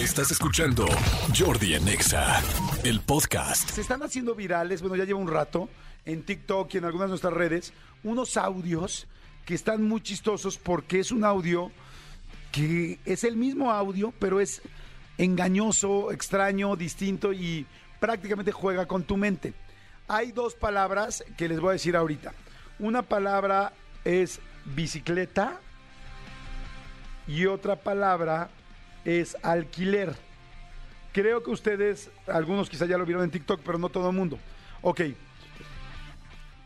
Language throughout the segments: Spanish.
Estás escuchando Jordi Anexa, el podcast. Se están haciendo virales, bueno, ya lleva un rato, en TikTok y en algunas de nuestras redes, unos audios que están muy chistosos porque es un audio que es el mismo audio, pero es engañoso, extraño, distinto y prácticamente juega con tu mente. Hay dos palabras que les voy a decir ahorita. Una palabra es bicicleta y otra palabra es alquiler. Creo que ustedes, algunos quizá ya lo vieron en TikTok, pero no todo el mundo. Ok,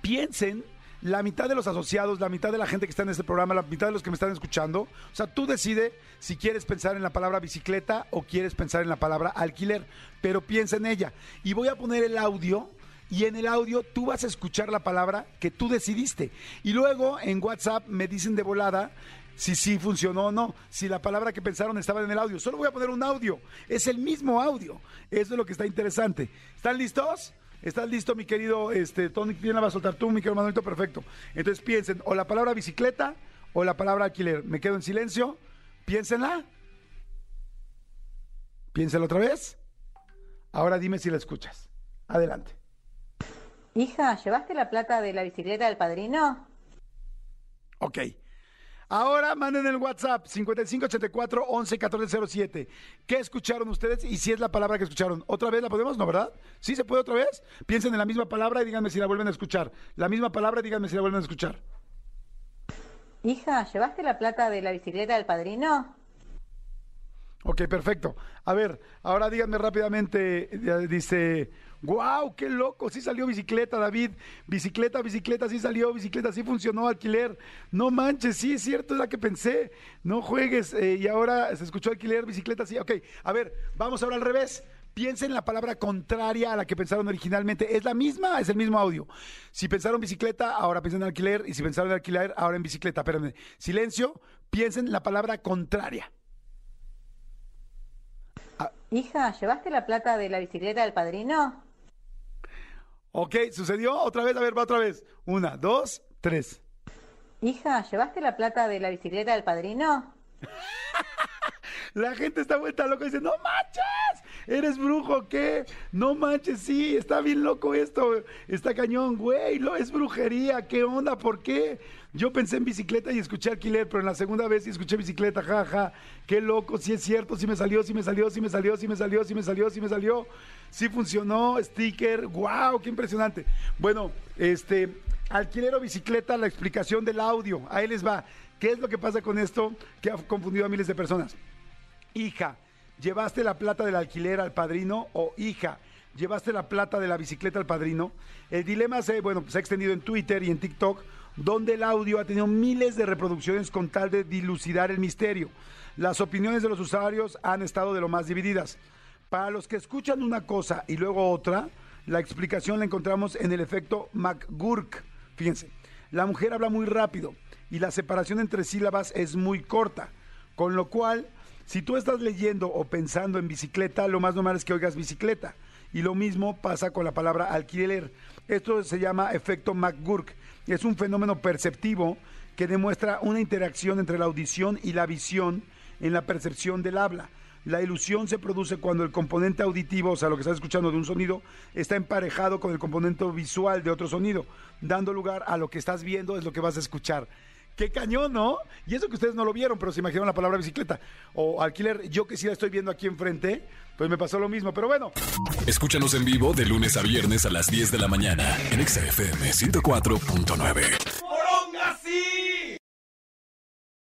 piensen la mitad de los asociados, la mitad de la gente que está en este programa, la mitad de los que me están escuchando. O sea, tú decides si quieres pensar en la palabra bicicleta o quieres pensar en la palabra alquiler, pero piensa en ella. Y voy a poner el audio y en el audio tú vas a escuchar la palabra que tú decidiste. Y luego en WhatsApp me dicen de volada si sí funcionó o no, si la palabra que pensaron estaba en el audio. Solo voy a poner un audio, es el mismo audio. Eso es lo que está interesante. ¿Están listos? ¿Estás listo, mi querido este, Tony? ¿Quién la va a soltar tú, mi querido Manuelito? Perfecto. Entonces piensen, o la palabra bicicleta o la palabra alquiler. Me quedo en silencio. Piénsenla. Piénsenla otra vez. Ahora dime si la escuchas. Adelante. Hija, ¿llevaste la plata de la bicicleta del padrino? Ok. Ahora manden el WhatsApp 5584 11 1407. ¿Qué escucharon ustedes y si es la palabra que escucharon? ¿Otra vez la podemos? ¿No, verdad? ¿Sí se puede otra vez? Piensen en la misma palabra y díganme si la vuelven a escuchar. La misma palabra y díganme si la vuelven a escuchar. Hija, ¿llevaste la plata de la bicicleta del padrino? Ok, perfecto. A ver, ahora díganme rápidamente, dice, wow, qué loco, sí salió bicicleta, David, bicicleta, bicicleta, sí salió, bicicleta, sí funcionó, alquiler, no manches, sí es cierto, es la que pensé, no juegues, eh, y ahora se escuchó alquiler, bicicleta, sí, ok, a ver, vamos ahora al revés. Piensen en la palabra contraria a la que pensaron originalmente. Es la misma, es el mismo audio. Si pensaron bicicleta, ahora piensen en alquiler. Y si pensaron en alquiler, ahora en bicicleta. Espérenme. Silencio. Piensen en la palabra contraria. Hija, ¿llevaste la plata de la bicicleta del padrino? Ok, ¿sucedió? Otra vez, a ver, va otra vez. Una, dos, tres. Hija, ¿llevaste la plata de la bicicleta del padrino? La gente está vuelta loca y dice, no manches, eres brujo, ¿qué? No manches, sí, está bien loco esto, está cañón, güey, lo, es brujería, ¿qué onda? ¿Por qué? Yo pensé en bicicleta y escuché alquiler, pero en la segunda vez sí escuché bicicleta, jaja, ja. qué loco, sí es cierto, sí me salió, sí me salió, sí me salió, sí me salió, sí me salió, sí me salió, sí funcionó, sticker, wow, qué impresionante. Bueno, este, alquiler o bicicleta, la explicación del audio, ahí les va. ¿Qué es lo que pasa con esto que ha confundido a miles de personas? Hija, ¿llevaste la plata del alquiler al padrino? O hija, ¿llevaste la plata de la bicicleta al padrino? El dilema se, bueno, se ha extendido en Twitter y en TikTok, donde el audio ha tenido miles de reproducciones con tal de dilucidar el misterio. Las opiniones de los usuarios han estado de lo más divididas. Para los que escuchan una cosa y luego otra, la explicación la encontramos en el efecto McGurk. Fíjense, la mujer habla muy rápido y la separación entre sílabas es muy corta, con lo cual si tú estás leyendo o pensando en bicicleta, lo más normal es que oigas bicicleta. Y lo mismo pasa con la palabra alquiler. Esto se llama efecto McGurk. Es un fenómeno perceptivo que demuestra una interacción entre la audición y la visión en la percepción del habla. La ilusión se produce cuando el componente auditivo, o sea, lo que estás escuchando de un sonido, está emparejado con el componente visual de otro sonido, dando lugar a lo que estás viendo es lo que vas a escuchar. Qué cañón, ¿no? Y eso que ustedes no lo vieron, pero se imaginaron la palabra bicicleta o alquiler. Yo que sí la estoy viendo aquí enfrente, pues me pasó lo mismo, pero bueno. Escúchanos en vivo de lunes a viernes a las 10 de la mañana en XFM 104.9.